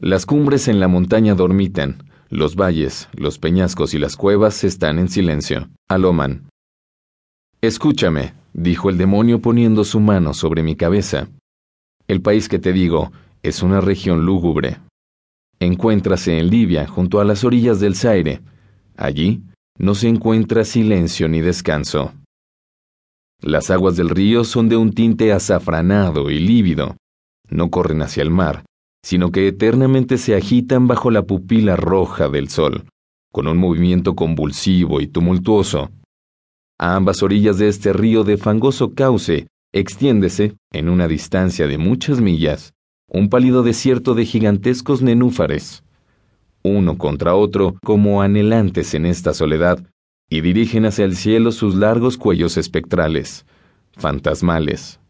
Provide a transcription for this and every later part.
Las cumbres en la montaña dormitan, los valles, los peñascos y las cuevas están en silencio. Aloman. Escúchame, dijo el demonio poniendo su mano sobre mi cabeza. El país que te digo es una región lúgubre. Encuéntrase en Libia, junto a las orillas del Zaire. Allí no se encuentra silencio ni descanso. Las aguas del río son de un tinte azafranado y lívido. No corren hacia el mar, sino que eternamente se agitan bajo la pupila roja del sol, con un movimiento convulsivo y tumultuoso. A ambas orillas de este río de fangoso cauce extiéndese, en una distancia de muchas millas, un pálido desierto de gigantescos nenúfares, uno contra otro como anhelantes en esta soledad, y dirigen hacia el cielo sus largos cuellos espectrales, fantasmales.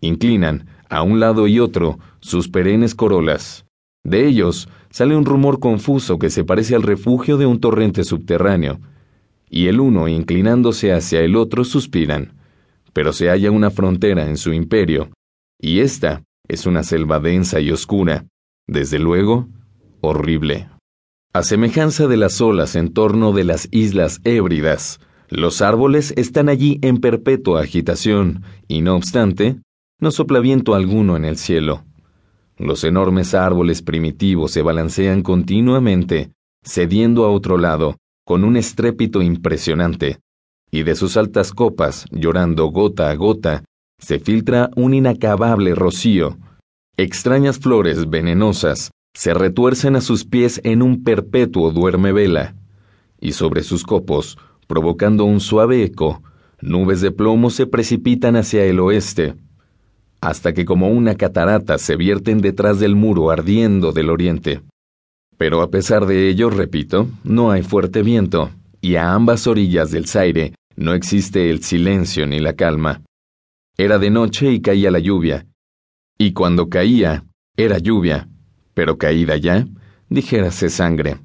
Inclinan, a un lado y otro, sus perennes corolas. De ellos sale un rumor confuso que se parece al refugio de un torrente subterráneo, y el uno inclinándose hacia el otro suspiran, pero se halla una frontera en su imperio, y esta es una selva densa y oscura, desde luego, horrible. A semejanza de las olas en torno de las islas Hébridas, los árboles están allí en perpetua agitación, y no obstante, no sopla viento alguno en el cielo. Los enormes árboles primitivos se balancean continuamente, cediendo a otro lado, con un estrépito impresionante, y de sus altas copas, llorando gota a gota, se filtra un inacabable rocío. Extrañas flores venenosas se retuercen a sus pies en un perpetuo duerme vela, y sobre sus copos, provocando un suave eco, nubes de plomo se precipitan hacia el oeste, hasta que como una catarata se vierten detrás del muro ardiendo del oriente. Pero a pesar de ello, repito, no hay fuerte viento, y a ambas orillas del Zaire no existe el silencio ni la calma. Era de noche y caía la lluvia, y cuando caía, era lluvia, pero caída ya, dijérase sangre.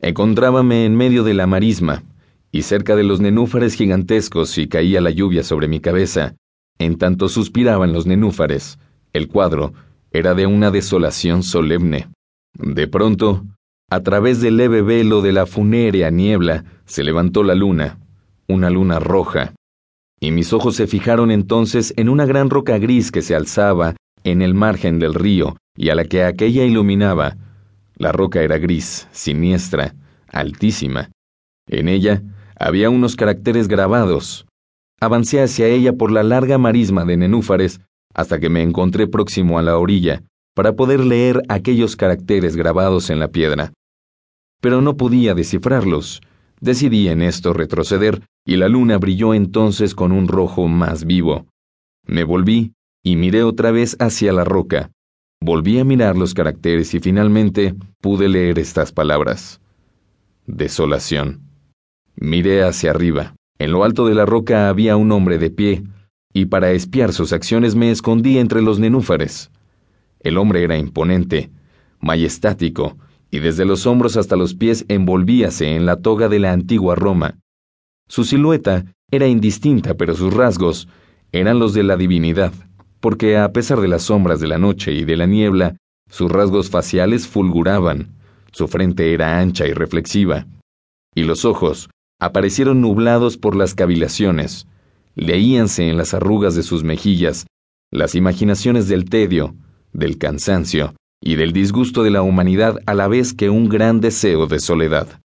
Encontrábame en medio de la marisma, y cerca de los nenúfares gigantescos y caía la lluvia sobre mi cabeza, en tanto suspiraban los nenúfares. El cuadro era de una desolación solemne. De pronto, a través del leve velo de la funérea niebla, se levantó la luna, una luna roja, y mis ojos se fijaron entonces en una gran roca gris que se alzaba en el margen del río y a la que aquella iluminaba. La roca era gris, siniestra, altísima. En ella había unos caracteres grabados. Avancé hacia ella por la larga marisma de nenúfares hasta que me encontré próximo a la orilla para poder leer aquellos caracteres grabados en la piedra. Pero no podía descifrarlos. Decidí en esto retroceder y la luna brilló entonces con un rojo más vivo. Me volví y miré otra vez hacia la roca. Volví a mirar los caracteres y finalmente pude leer estas palabras. Desolación. Miré hacia arriba. En lo alto de la roca había un hombre de pie, y para espiar sus acciones me escondí entre los nenúfares. El hombre era imponente, majestático, y desde los hombros hasta los pies envolvíase en la toga de la antigua Roma. Su silueta era indistinta, pero sus rasgos eran los de la divinidad porque a pesar de las sombras de la noche y de la niebla, sus rasgos faciales fulguraban, su frente era ancha y reflexiva, y los ojos aparecieron nublados por las cavilaciones, leíanse en las arrugas de sus mejillas las imaginaciones del tedio, del cansancio y del disgusto de la humanidad a la vez que un gran deseo de soledad.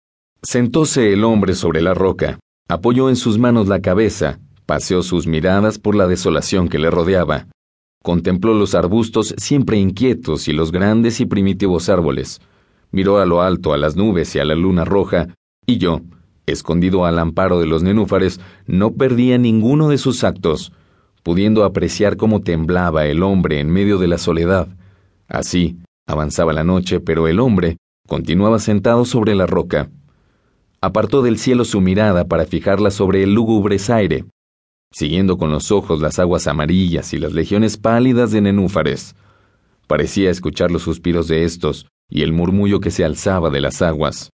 Sentóse el hombre sobre la roca, apoyó en sus manos la cabeza, paseó sus miradas por la desolación que le rodeaba, Contempló los arbustos siempre inquietos y los grandes y primitivos árboles. Miró a lo alto a las nubes y a la luna roja, y yo, escondido al amparo de los nenúfares, no perdía ninguno de sus actos, pudiendo apreciar cómo temblaba el hombre en medio de la soledad. Así, avanzaba la noche, pero el hombre continuaba sentado sobre la roca. Apartó del cielo su mirada para fijarla sobre el lúgubre aire siguiendo con los ojos las aguas amarillas y las legiones pálidas de nenúfares. Parecía escuchar los suspiros de estos y el murmullo que se alzaba de las aguas.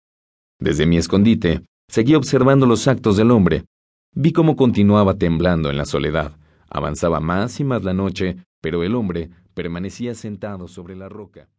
Desde mi escondite, seguí observando los actos del hombre. Vi cómo continuaba temblando en la soledad. Avanzaba más y más la noche, pero el hombre permanecía sentado sobre la roca.